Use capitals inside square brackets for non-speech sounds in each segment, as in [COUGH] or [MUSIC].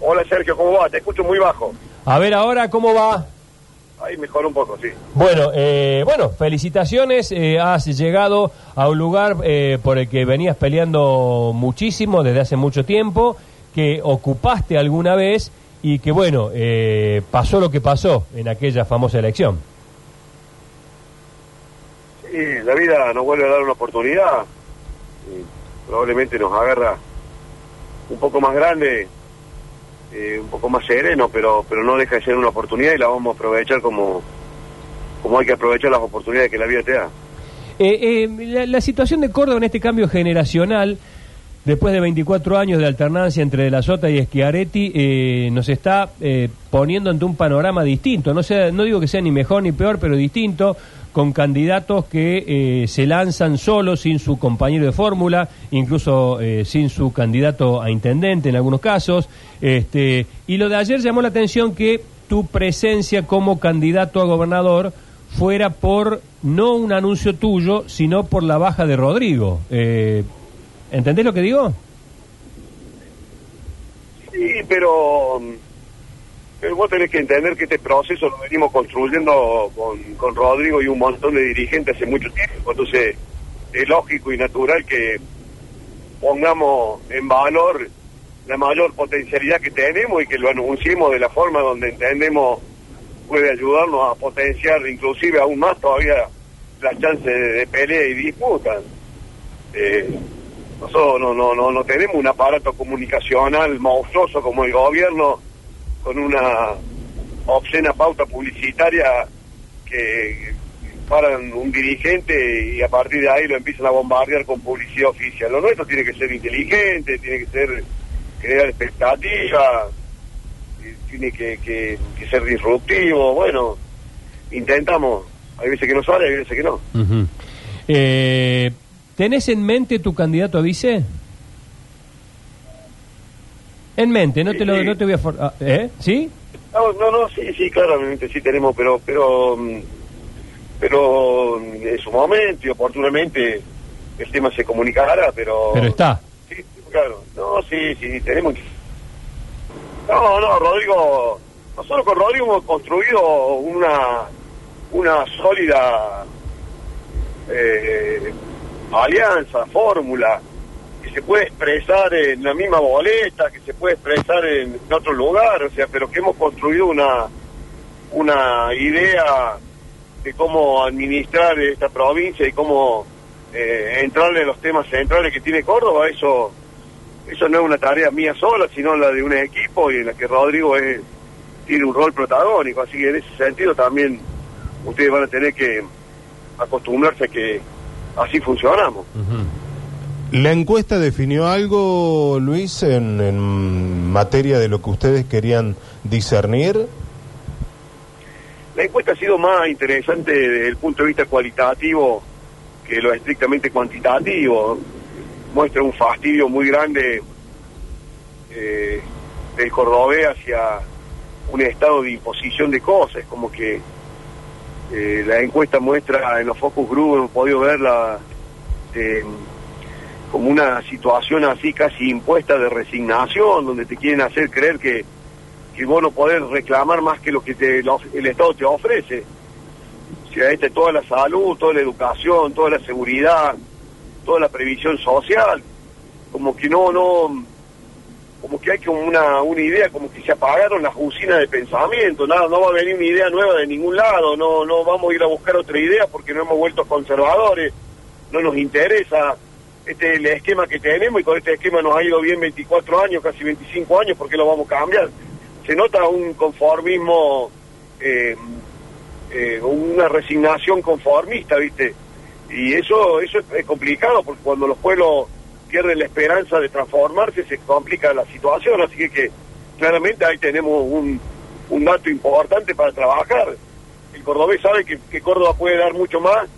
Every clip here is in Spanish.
Hola Sergio, ¿cómo va? Te escucho muy bajo. A ver ahora cómo va. Ahí mejor un poco, sí. Bueno, eh, bueno, felicitaciones. eh, has llegado a un lugar eh, por el que venías peleando muchísimo desde hace mucho tiempo, que ocupaste alguna vez y que bueno, eh, pasó lo que pasó en aquella famosa elección. Sí, la vida nos vuelve a dar una oportunidad. y probablemente nos agarra un poco más grande, eh, un poco más sereno, pero pero no deja de ser una oportunidad y la vamos a aprovechar como, como hay que aprovechar las oportunidades que la vida te da. Eh, eh, la, la situación de Córdoba en este cambio generacional, después de 24 años de alternancia entre De la Sota y Schiaretti, eh, nos está eh, poniendo ante un panorama distinto. No, sea, no digo que sea ni mejor ni peor, pero distinto, con candidatos que eh, se lanzan solos, sin su compañero de fórmula, incluso eh, sin su candidato a intendente en algunos casos. Este, y lo de ayer llamó la atención que tu presencia como candidato a gobernador fuera por no un anuncio tuyo, sino por la baja de Rodrigo. Eh, ¿Entendés lo que digo? Sí, pero, pero vos tenés que entender que este proceso lo venimos construyendo con, con Rodrigo y un montón de dirigentes hace mucho tiempo. Entonces, es lógico y natural que pongamos en valor la mayor potencialidad que tenemos y que lo anunciemos de la forma donde entendemos puede ayudarnos a potenciar inclusive aún más todavía las chances de, de pelea y disputa. Eh, nosotros no, no, no, no tenemos un aparato comunicacional monstruoso como el gobierno con una obscena pauta publicitaria que paran un dirigente y a partir de ahí lo empiezan a bombardear con publicidad oficial. Lo nuestro tiene que ser inteligente, tiene que ser crear expectativas, tiene que, ser disruptivo. Bueno, intentamos. Hay veces que no sale, hay veces que no. Eh, ¿Tenés en mente tu candidato a vice? En mente, no te, lo, no te voy a... for- ah, ¿Eh? ¿Sí? No, no, no, sí, sí, claramente sí tenemos, pero, pero, mm, pero mm, en su momento y oportunamente el tema se comunicará, pero... Pero está. Sí, claro, no, sí, sí, tenemos que... No, no, Rodrigo, nosotros con Rodrigo hemos construido una, una sólida eh, alianza, fórmula, que se puede expresar en la misma boleta, que se puede expresar en, otro lugar, o sea, pero que hemos construido una, una idea de cómo administrar esta provincia y cómo eh, entrarle en los temas centrales que tiene Córdoba, eso eso no es una tarea mía sola, sino la de un equipo y en la que Rodrigo tiene un rol protagónico, así que en ese sentido también ustedes van a tener que acostumbrarse a que así funcionamos. ¿La encuesta definió algo, Luis, en, en materia de lo que ustedes querían discernir? La encuesta ha sido más interesante desde el punto de vista cualitativo que lo estrictamente cuantitativo. Muestra un fastidio muy grande eh, del cordobés hacia un estado de imposición de cosas, como que eh, la encuesta muestra en los focus group, hemos podido verla eh, como una situación así casi impuesta de resignación, donde te quieren hacer creer que, que vos no podés reclamar más que lo que el Estado te ofrece. O sea, toda la salud, toda la educación, toda la seguridad, toda la previsión social, como que no, no, como que hay como una, una idea, como que se apagaron las usinas de pensamiento, nada, no va a venir una idea nueva de ningún lado, no, no vamos a ir a buscar otra idea porque no hemos vuelto conservadores, no nos interesa este es el esquema que tenemos y con este esquema nos ha ido bien 24 años, casi 25 años, ¿por qué lo vamos a cambiar? Se nota un conformismo, eh, eh, una resignación conformista, ¿viste? Y eso, eso es, es complicado porque cuando los pueblos pierden la esperanza de transformarse se complica la situación, así que, claramente ahí tenemos un, dato importante para trabajar. El cordobés sabe que, que Córdoba puede dar mucho más,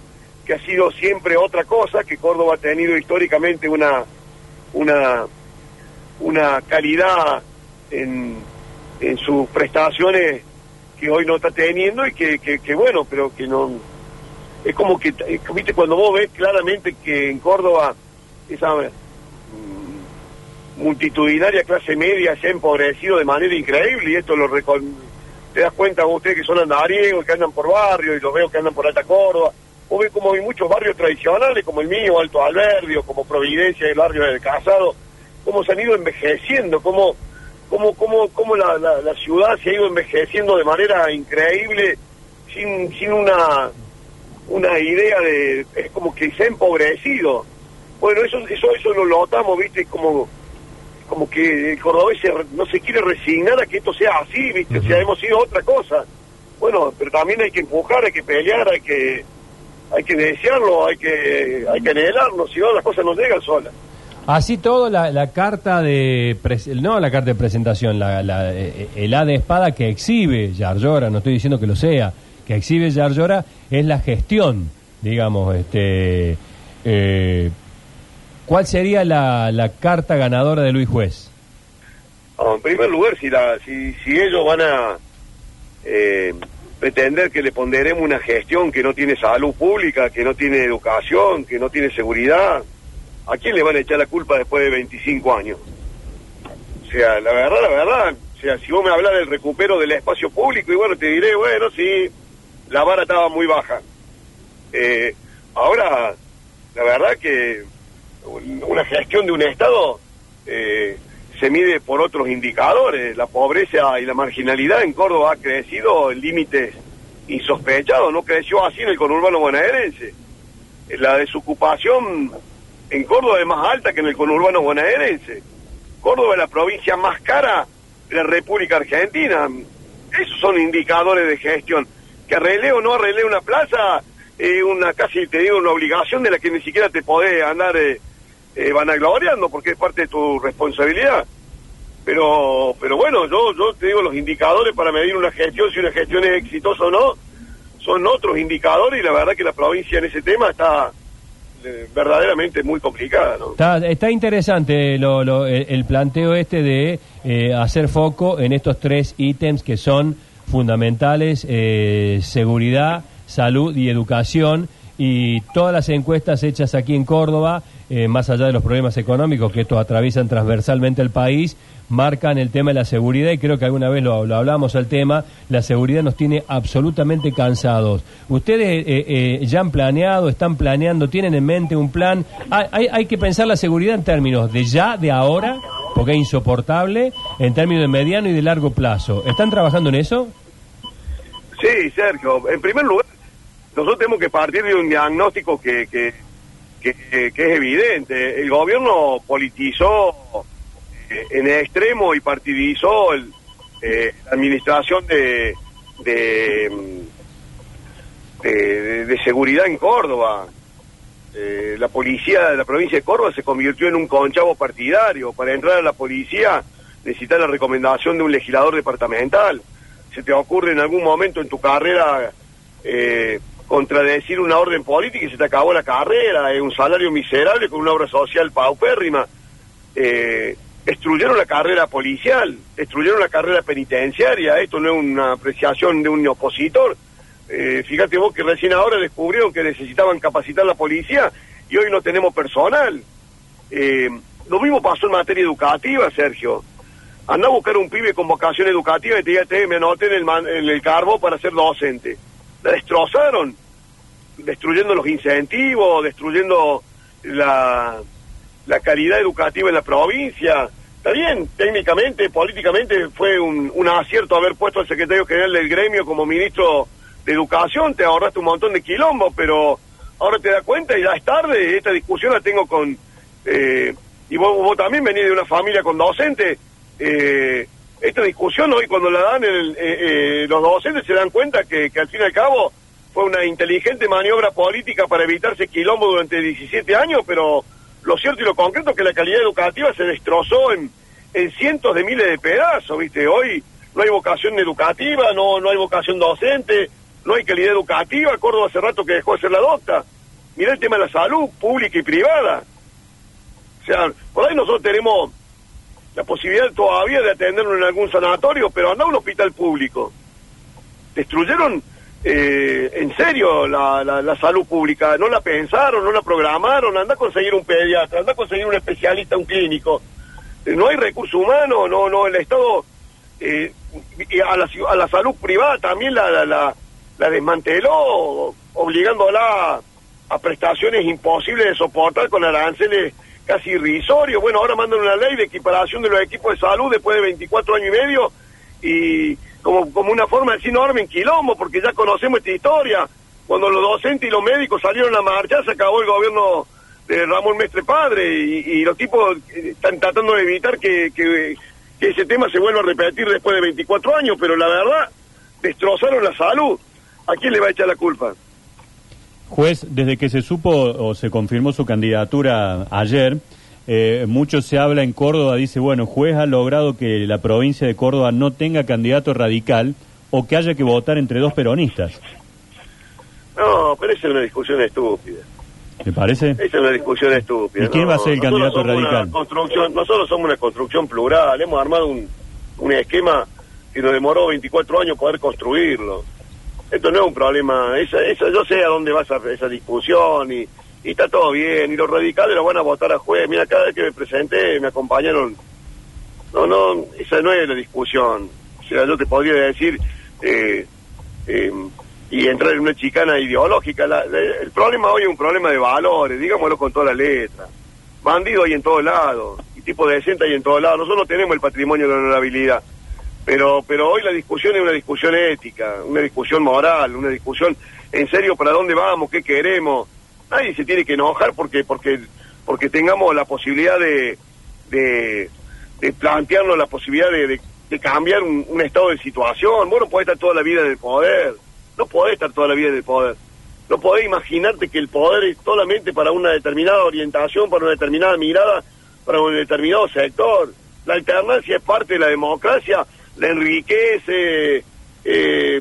que ha sido siempre otra cosa, que Córdoba ha tenido históricamente una, una, una calidad en, en sus prestaciones que hoy no está teniendo y que, que, que bueno, pero que no... Es como que, eh, viste, cuando vos ves claramente que en Córdoba esa multitudinaria clase media se ha empobrecido de manera increíble y esto lo recon... te das cuenta vos ustedes que son andariegos, que andan por barrios y los veo que andan por Alta Córdoba. Vos ves como hay muchos barrios tradicionales como el mío, Alto Alberdio, como Providencia, el barrio del Casado, cómo se han ido envejeciendo, cómo, cómo, cómo, cómo la, la, ciudad se ha ido envejeciendo de manera increíble sin, sin una, una idea de... es como que se ha empobrecido. Bueno, eso, eso, eso lo notamos, viste, como como que el cordobés se- no se quiere resignar a que esto sea así, ¿viste? O sea, hemos sido otra cosa. Bueno, pero también hay que empujar, hay que pelear, hay que hay que desearlo, hay que hay que anhelarlo, si no las cosas no llegan solas. Así todo, la, la carta de. No la carta de presentación, la, la- eh, el A de espada que exhibe Yarlora, no estoy diciendo que lo sea, que exhibe Yarlora es la gestión, digamos. este eh, ¿Cuál sería la, la carta ganadora de Luis Juez? Ah, en primer lugar, si, la, si, si ellos van a eh, pretender que le ponderemos una gestión que no tiene salud pública, que no tiene educación, que no tiene seguridad, ¿a quién le van a echar la culpa después de 25 años? O sea, la verdad, la verdad, o sea, si vos me hablas del recupero del espacio público, y bueno, te diré, bueno, sí, la vara estaba muy baja. Eh, ahora, la verdad que una gestión de un Estado eh, se mide por otros indicadores. La pobreza y la marginalidad en Córdoba ha crecido en límites insospechados, no creció así en el conurbano bonaerense. Eh, La desocupación en Córdoba es más alta que en el conurbano bonaerense. Córdoba es la provincia más cara de la República Argentina. Esos son indicadores de gestión. Que arregle o no arregle una plaza, es una casi te digo una obligación de la que ni siquiera te podés andar eh, eh, vanagloriando porque es parte de tu responsabilidad. Pero, pero bueno, yo, yo te digo los indicadores para medir una gestión, si una gestión es exitosa o no, son otros indicadores y la verdad que la provincia en ese tema está eh, verdaderamente muy complicada, ¿no? Está, está interesante lo- lo- el, planteo este de eh, hacer foco en estos tres ítems que son fundamentales, eh, seguridad, salud y educación. Y todas las encuestas hechas aquí en Córdoba, eh, más allá de los problemas económicos que estos atraviesan transversalmente el país, marcan el tema de la seguridad y creo que alguna vez lo, lo hablamos al tema, la seguridad nos tiene absolutamente cansados. ¿Ustedes eh, eh, ya han planeado, están planeando, tienen en mente un plan? Hay, hay- hay que pensar la seguridad en términos de ya, de ahora, porque es insoportable, en términos de mediano y de largo plazo. ¿Están trabajando en eso? Sí, Sergio. En primer lugar, nosotros tenemos que partir de un diagnóstico que, que, que, es evidente. El gobierno politizó eh, en extremo y partidizó eh, la administración de, de, seguridad en Córdoba. Eh, la policía de la provincia de Córdoba se convirtió en un conchavo partidario. Para entrar a la policía necesitas la recomendación de un legislador departamental. ¿Se te ocurre en algún momento en tu carrera contradecir una orden política y se te acabó la carrera? Es un salario miserable con una obra social paupérrima. Eh, destruyeron la carrera policial, destruyeron la carrera penitenciaria. Esto no es una apreciación de un opositor. Eh, fíjate vos que recién ahora descubrieron que necesitaban capacitar la policía y hoy no tenemos personal. Eh, lo mismo pasó en materia educativa, Sergio. Anda a buscar un pibe con vocación educativa y te diga, "Te, me anoté en el, en el cargo para ser docente. La destrozaron, destruyendo los incentivos, destruyendo la, la calidad educativa en la provincia. Está bien, técnicamente, políticamente fue un, un acierto haber puesto al secretario general del gremio como ministro de Educación, te ahorraste un montón de quilombo, pero ahora te das cuenta y ya es tarde, esta discusión la tengo con... eh, y vos, vos también venís de una familia con docentes, eh, esta discusión hoy cuando la dan el- eh, eh, los docentes se dan cuenta que, que al fin y al cabo fue una inteligente maniobra política para evitarse quilombo durante 17 años, pero lo cierto y lo concreto es que la calidad educativa se destrozó en, en cientos de miles de pedazos, ¿viste? Hoy no hay vocación educativa, no, no hay vocación docente, no hay calidad educativa, Córdoba hace rato que dejó de ser la docta. Mirá el tema de la salud pública y privada. O sea, por ahí nosotros tenemos la posibilidad todavía de atenderlo en algún sanatorio, pero anda a un hospital público. Destruyeron eh, en serio la, la, salud pública, no la pensaron, no la programaron, anda a conseguir un pediatra, anda a conseguir un especialista, un clínico. no hay recurso humano, no, no, el Estado eh, a, la, a la salud privada también la, la, la, desmanteló, obligándola a prestaciones imposibles de soportar con aranceles casi irrisorios. Bueno, ahora mandan una ley de equiparación de los equipos de salud después de 24 años y medio y como, como una forma de decir no armen quilombo, porque ya conocemos esta historia. Cuando los docentes y los médicos salieron a marchar, se acabó el gobierno de Ramón Mestre Padre y, los tipos están tratando de evitar que, que, ese tema se vuelva a repetir después de 24 años, pero la verdad, destrozaron la salud. ¿A quién le va a echar la culpa? Juez, desde que se supo o se confirmó su candidatura ayer, eh, mucho se habla en Córdoba, dice, bueno, juez ha logrado que la provincia de Córdoba no tenga candidato radical o que haya que votar entre dos peronistas. No, pero esa es una discusión estúpida. ¿Me parece? Esa es una discusión estúpida. ¿Y quién va a ser el candidato radical? Construcción, nosotros somos una construcción plural, hemos armado un, un esquema que nos demoró 24 años poder construirlo. Esto no es un problema, esa, esa, yo sé a dónde va esa, esa discusión y, y está todo bien, y los radicales lo van a votar a juez. Mira, cada vez que me presenté me acompañaron. No, no, esa no es la discusión. O sea, yo te podría decir, eh, eh, y entrar en una chicana ideológica. el problema hoy es un problema de valores, digámoslo con toda la letra. Bandido hay en todos lados, y tipo de decente hay en todos lados. Nosotros no tenemos el patrimonio de la honorabilidad. Pero, pero hoy la discusión es una discusión ética, una discusión moral, una discusión en serio para dónde vamos, qué queremos. Nadie se tiene que enojar porque, porque, porque tengamos la posibilidad de, de, plantearnos la posibilidad de, cambiar un, estado de situación. Vos no podés estar toda la vida en el poder. No podés estar toda la vida en el poder. No podés imaginarte que el poder es solamente para una determinada orientación, para una determinada mirada, para un determinado sector. La alternancia es parte de la democracia, la enriquece, eh,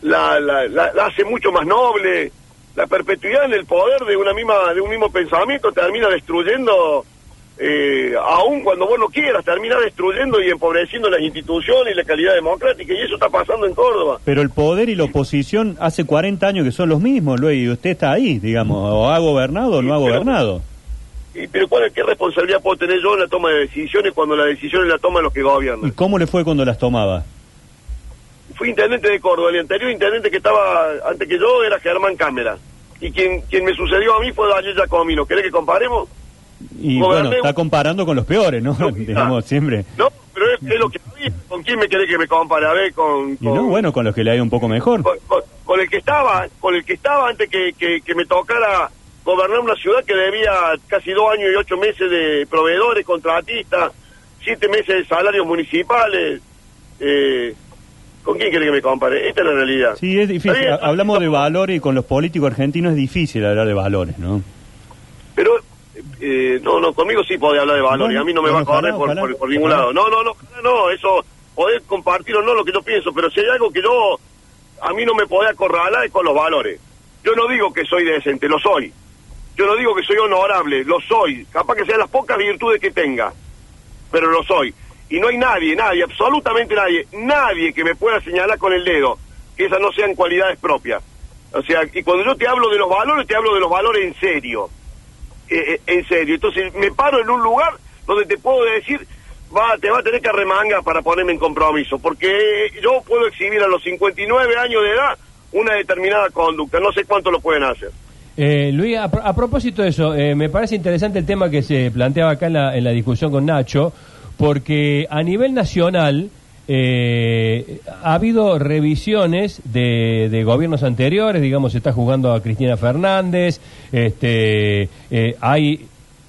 la, la, la, hace mucho más noble. La perpetuidad en el poder de una misma de un mismo pensamiento termina destruyendo eh, aún cuando vos no quieras, termina destruyendo y empobreciendo las instituciones y la calidad democrática, y eso está pasando en Córdoba. Pero el poder y la oposición hace 40 años que son los mismos, Luis, y usted está ahí, digamos, o ha gobernado o no ha gobernado. Y, pero ¿cuál, ¿qué responsabilidad puedo tener yo en la toma de decisiones cuando las decisiones las toman los que gobiernan? ¿Y cómo le fue cuando las tomaba? Fui intendente de Córdoba, el anterior intendente que estaba antes que yo era Germán Cámara. Y quien, quien me sucedió a mí fue Daniel Giacomino. ¿Querés que comparemos? Y bueno, está comparando con los peores, ¿no? Digamos, [LAUGHS] siempre. No, pero es, lo que ¿Con quién me querés que me compare? A ver, con... no, bueno, con los que le hay un poco mejor. Con, el que estaba, con el que estaba antes que, que, me tocara gobernar una ciudad que debía casi dos años y ocho meses de proveedores, contratistas, siete meses de salarios municipales. Eh, ¿Con quién quiere que me compare? Esta es la realidad. Sí, es difícil. Hablamos de valores y con los políticos argentinos es difícil hablar de valores, ¿no? Pero eh, no, no, conmigo sí podés hablar de valores, a mí no me va a correr por, por, ningún lado. No, no, no, no, eso podés compartir o no lo que yo pienso, pero si hay algo que yo, a mí no me podés acorralar es con los valores. Yo no digo que soy decente, lo soy. Yo no digo que soy honorable, lo soy. Capaz que sean las pocas virtudes que tenga, pero lo soy. Y no hay nadie, nadie, absolutamente nadie, nadie que me pueda señalar con el dedo que esas no sean cualidades propias. O sea, y cuando yo te hablo de los valores, te hablo de los valores en serio. Eh, eh, en serio. Entonces me paro en un lugar donde te puedo decir, va, te va a tener que arremanga para ponerme en compromiso, porque yo puedo exhibir a los 59 años de edad una determinada conducta, no sé cuánto lo pueden hacer. Eh, Luis, a, propósito de eso, eh, me parece interesante el tema que se planteaba acá en la, en la discusión con Nacho, porque a nivel nacional eh, ha habido revisiones de, gobiernos anteriores, digamos, se está jugando a Cristina Fernández, este, eh, hay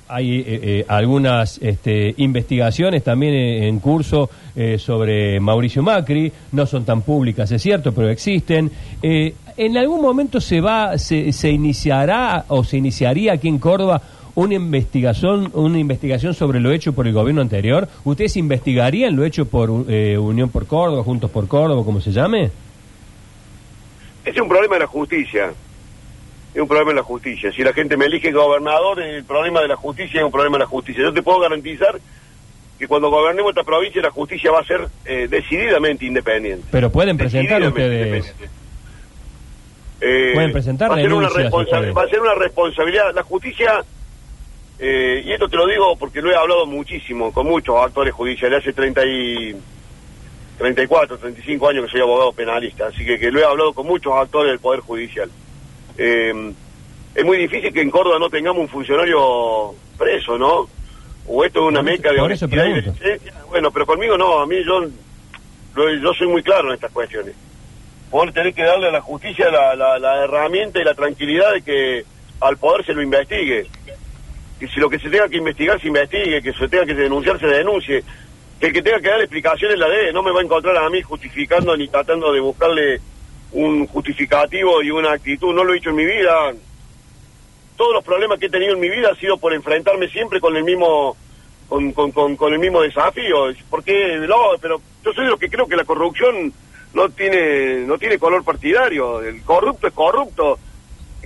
hay eh, eh, algunas este, investigaciones también en, curso sobre Mauricio Macri, no son tan públicas, es cierto, pero existen. ¿En algún momento se va, se, se iniciará o se iniciaría aquí en Córdoba una investigación, una investigación sobre lo hecho por el gobierno anterior. ¿Ustedes investigarían lo hecho por eh, Unión por Córdoba, Juntos por Córdoba, como se llame? Es un problema de la justicia. Es un problema de la justicia. Si la gente me elige gobernador, el problema de la justicia es un problema de la justicia. Yo te puedo garantizar que cuando gobernemos esta provincia la justicia va a ser eh, decididamente independiente. Pero pueden presentar ustedes. Eh, pueden presentar va a, ser una va a ser una responsabilidad. La justicia Eh, y esto te lo digo porque lo he hablado muchísimo con muchos actores judiciales hace 30 y 34, 35 años que soy abogado penalista, así que, que lo he hablado con muchos actores del Poder Judicial. Eh, es muy difícil que en Córdoba no tengamos un funcionario preso, ¿no? O esto es una meca de honestidad y. Bueno, pero conmigo no, a mí yo, yo soy muy claro en estas cuestiones. Vos tenés que darle a la justicia la, la- la herramienta y la tranquilidad de que al poder se lo investigue. Que si lo que se tenga que investigar se investigue, que se tenga que denunciar se denuncie. Que el que tenga que dar explicaciones la dé, no me va a encontrar a mí justificando ni tratando de buscarle un justificativo y una actitud. No lo he hecho en mi vida. Todos los problemas que he tenido en mi vida ha sido por enfrentarme siempre con el mismo con, con, con, con el mismo desafío. Porque no, pero yo soy de los que creo que la corrupción no tiene no tiene color partidario. El corrupto es corrupto.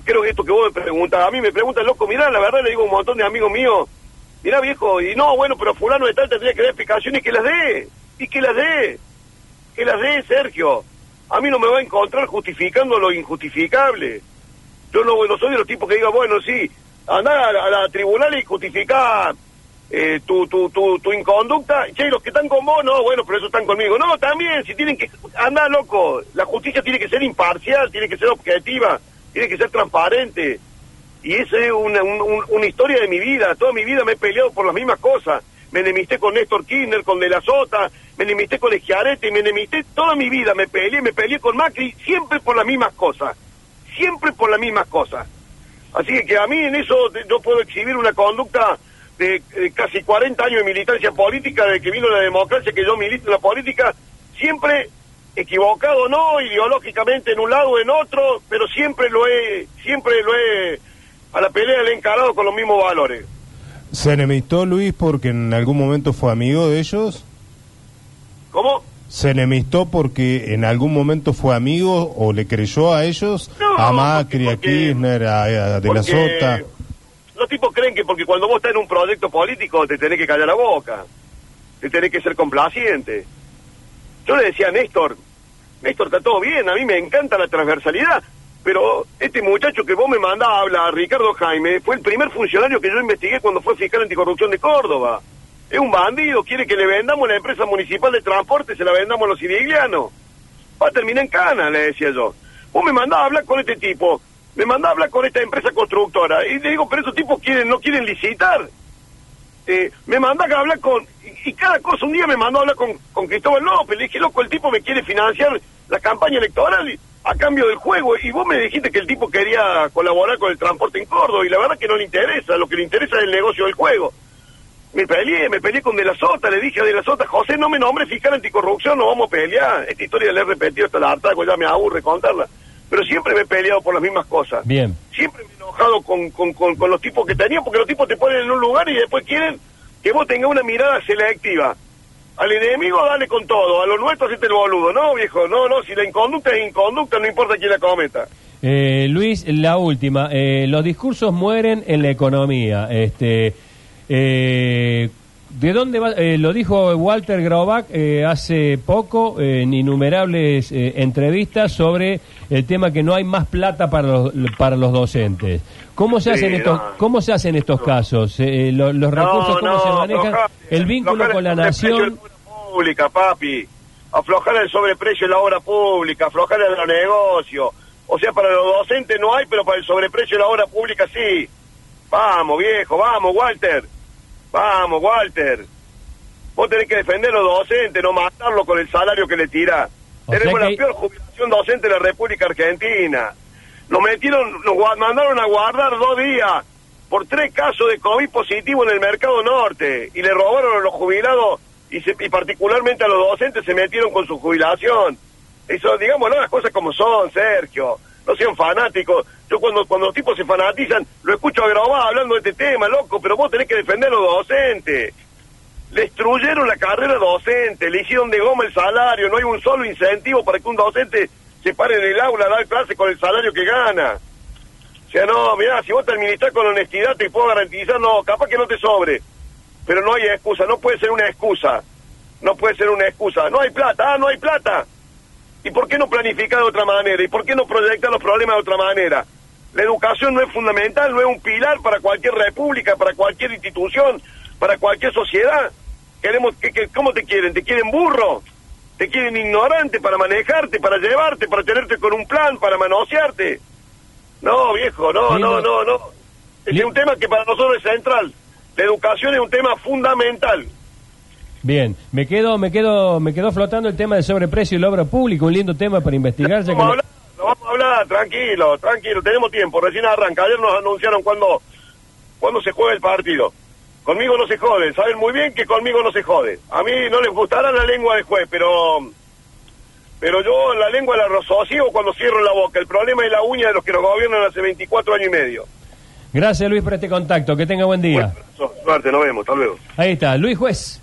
Creo que esto que vos me preguntas, a mí me preguntan, loco, mirá, la verdad le digo a un montón de amigos míos, mirá viejo, y no, bueno, pero fulano de tal tendría que dar explicaciones que las dé, y que las dé, que las dé, Sergio. A mí no me va a encontrar justificando lo injustificable. Yo no, no soy de los tipos que digan, bueno, sí, andá a la, a tribunal y justificá eh, tu, tu, tu, tu inconducta. Che, los que están con vos, no, bueno, pero eso están conmigo. No, también, si tienen que... Andá, loco. La justicia tiene que ser imparcial, tiene que ser objetiva, tiene que ser transparente. Y esa es una, un- un- una historia de mi vida. Toda mi vida me he peleado por las mismas cosas. Me enemisté con Néstor Kirchner, con De la Sota, me enemisté con Schiaretti, me enemisté toda mi vida. Me peleé, me peleé con Macri, siempre por las mismas cosas. Siempre por las mismas cosas. Así que, a mí en eso yo puedo exhibir una conducta de, de casi 40 años de militancia política, de que vino la democracia, que yo milito en la política, siempre equivocado, no ideológicamente en un lado o en otro, pero siempre lo he, siempre lo he, a la pelea le he encarado con los mismos valores. ¿Se enemistó Luis porque en algún momento fue amigo de ellos? ¿Cómo? ¿Se enemistó porque en algún momento fue amigo o le creyó a ellos? No, a Macri, porque- a Kirchner, a, a De la Sota. Los tipos creen que porque cuando vos estás en un proyecto político te tenés que callar la boca, te tenés que ser complaciente. Yo le decía a Néstor, Néstor, está todo bien, a mí me encanta la transversalidad, pero este muchacho que vos me mandás a hablar, Ricardo Jaime, fue el primer funcionario que yo investigué cuando fue fiscal anticorrupción de Córdoba. Es un bandido, quiere que le vendamos la empresa municipal de transporte, se la vendamos a los siriglianos. Va a terminar en cana, le decía yo. Vos me mandás a hablar con este tipo, me mandás a hablar con esta empresa constructora, y le digo, pero esos tipos quieren, no quieren licitar. Eh, me mandás a hablar con, y, cada cosa, un día me mandó a hablar con, con Cristóbal López, le dije, loco, el tipo me quiere financiar la campaña electoral a cambio del juego, y vos me dijiste que el tipo quería colaborar con el transporte en Córdoba, y la verdad que no le interesa, lo que le interesa es el negocio del juego. Me peleé, me peleé con De la Sota, le dije a De la Sota, José, no me nombres fiscal anticorrupción, no vamos a pelear. Esta historia la he repetido hasta la harta, ya me aburre contarla. Pero siempre me he peleado por las mismas cosas. Bien. Siempre me he enojado con, con, con, con los tipos que tenían, porque los tipos te ponen en un lugar y después quieren que vos tengas una mirada selectiva. Al enemigo dale con todo, a lo nuestro hacete el boludo. No, viejo, no, no, si la inconducta es inconducta, no importa quién la cometa. Eh, Luis, la última. Eh, los discursos mueren en la economía. Este, eh, ¿De dónde va? eh, lo dijo Walter Graubach eh, hace poco eh, en innumerables eh, entrevistas sobre el tema que no hay más plata para los, para los docentes. ¿Cómo se Sí, hacen estos, no. cómo se hacen estos casos? Eh, lo- los recursos cómo se manejan? aflojar- el vínculo con la nación. de la obra pública, papi. Aflojar el sobreprecio de la obra pública, aflojar el negocio. O sea, para los docentes no hay, pero para el sobreprecio de la obra pública sí. Vamos, viejo, vamos, Walter. Vamos, Walter. Vos tenés que defender a los docentes, no matarlo con el salario que le tira. O Tenemos la que- peor jubilación docente de la República Argentina. Nos metieron, nos mandaron a guardar dos días por tres casos de COVID positivo en el mercado norte y le robaron a los jubilados y, se- y particularmente a los docentes se metieron con su jubilación. Eso, digamos, las cosas como son, Sergio. No sean fanáticos. Yo cuando, cuando los tipos se fanatizan, lo escucho a Graubá hablando de este tema, loco, pero vos tenés que defender a los docentes. Destruyeron la carrera docente, le hicieron de goma el salario, no hay un solo incentivo para que un docente se pare en el aula a dar clase con el salario que gana. O sea, no, mirá, si vos te administrás con honestidad te puedo garantizar, no, capaz que no te sobre. Pero no hay excusa, no puede ser una excusa. No puede ser una excusa. No hay plata, ah, no hay plata. ¿Y por qué no planificar de otra manera? ¿Y por qué no proyectar los problemas de otra manera? La educación no es fundamental, no es un pilar para cualquier república, para cualquier institución, para cualquier sociedad. Queremos que, que- ¿Cómo te quieren? ¿Te quieren burro? ¿Te quieren ignorante para manejarte, para llevarte, para tenerte con un plan, para manosearte? No, viejo, no, no, no. no, es un tema que para nosotros es central. La educación es un tema fundamental. Bien, me quedo, me quedo, me quedó flotando el tema del sobreprecio y la obra pública, un lindo tema para investigar. Vamos a hablar, lo vamos a hablar, tranquilo, tranquilo, tenemos tiempo, recién arranca. Ayer nos anunciaron cuándo cuándo se juega el partido. Conmigo no se joden, saben muy bien que conmigo no se joden. A mí no les gustará la lengua del juez, pero pero yo la lengua la rocío cuando cierro la boca. El problema es la uña de los que nos gobiernan hace 24 años y medio. Gracias Luis por este contacto, que tenga buen día. Bueno, suerte, nos vemos, hasta luego. Ahí está, Luis Juez.